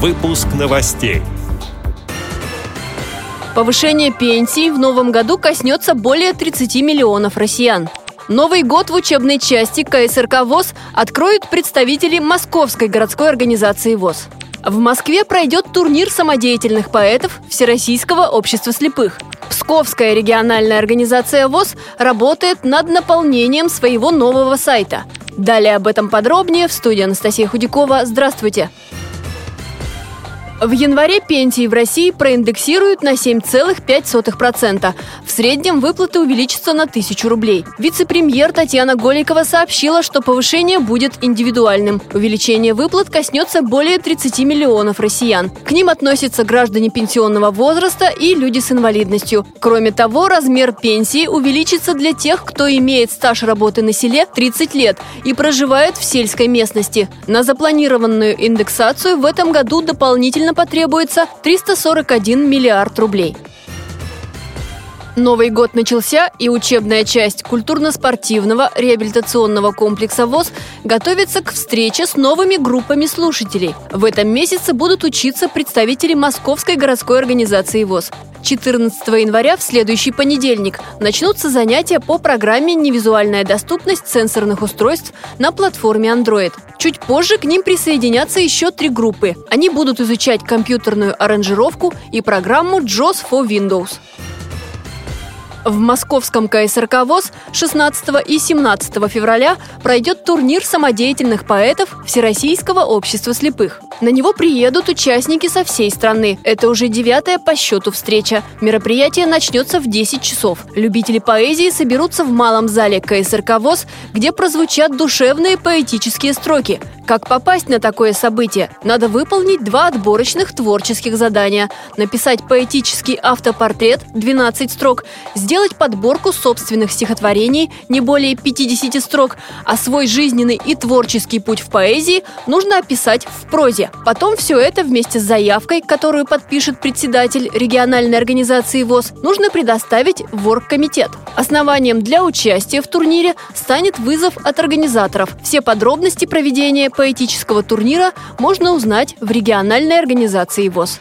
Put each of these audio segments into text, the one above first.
Выпуск новостей. Повышение пенсий в новом году коснется более 30 миллионов россиян. Новый год в учебной части КСРК ВОЗ откроют представители Московской городской организации ВОЗ. В Москве пройдет турнир самодеятельных поэтов Всероссийского общества слепых. Псковская региональная организация ВОЗ работает над наполнением своего нового сайта. Далее об этом подробнее в студии Анастасия Худякова. Здравствуйте! В январе пенсии в России проиндексируют на 7,5%. В среднем выплаты увеличатся на 1000 рублей. Вице-премьер Татьяна Голикова сообщила, что повышение будет индивидуальным. Увеличение выплат коснется более 30 миллионов россиян. К ним относятся граждане пенсионного возраста и люди с инвалидностью. Кроме того, размер пенсии увеличится для тех, кто имеет стаж работы на селе 30 лет и проживает в сельской местности. На запланированную индексацию в этом году дополнительно дополнительно потребуется 341 миллиард рублей. Новый год начался, и учебная часть культурно-спортивного реабилитационного комплекса ВОЗ готовится к встрече с новыми группами слушателей. В этом месяце будут учиться представители Московской городской организации ВОЗ. 14 января в следующий понедельник начнутся занятия по программе «Невизуальная доступность сенсорных устройств» на платформе Android. Чуть позже к ним присоединятся еще три группы. Они будут изучать компьютерную аранжировку и программу JOS for Windows. В московском КСРК ВОЗ 16 и 17 февраля пройдет турнир самодеятельных поэтов Всероссийского общества слепых. На него приедут участники со всей страны. Это уже девятая по счету встреча. Мероприятие начнется в 10 часов. Любители поэзии соберутся в малом зале КСРК ВОЗ, где прозвучат душевные поэтические строки. Как попасть на такое событие? Надо выполнить два отборочных творческих задания. Написать поэтический автопортрет 12 строк, сделать подборку собственных стихотворений не более 50 строк, а свой жизненный и творческий путь в поэзии нужно описать в прозе. Потом все это вместе с заявкой, которую подпишет председатель региональной организации ВОЗ, нужно предоставить в оргкомитет. Основанием для участия в турнире станет вызов от организаторов. Все подробности проведения поэтического турнира можно узнать в региональной организации ВОЗ.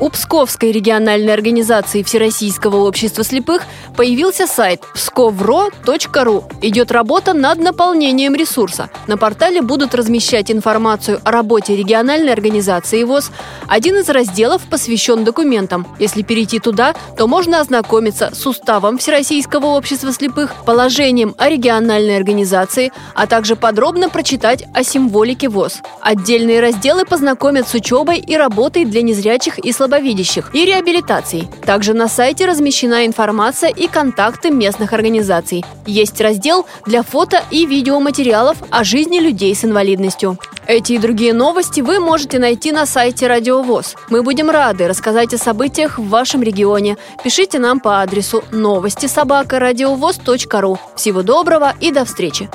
У Псковской региональной организации Всероссийского общества слепых появился сайт pskovro.ru. Идет работа над наполнением ресурса. На портале будут размещать информацию о работе региональной организации ВОЗ. Один из разделов посвящен документам. Если перейти туда, то можно ознакомиться с уставом Всероссийского общества слепых, положением о региональной организации, а также подробно прочитать о символике ВОЗ. Отдельные разделы познакомят с учебой и работой для незрячих и слабовидящих слабовидящих и реабилитации. Также на сайте размещена информация и контакты местных организаций. Есть раздел для фото и видеоматериалов о жизни людей с инвалидностью. Эти и другие новости вы можете найти на сайте Радио ВОЗ. Мы будем рады рассказать о событиях в вашем регионе. Пишите нам по адресу новости собака ру. Всего доброго и до встречи!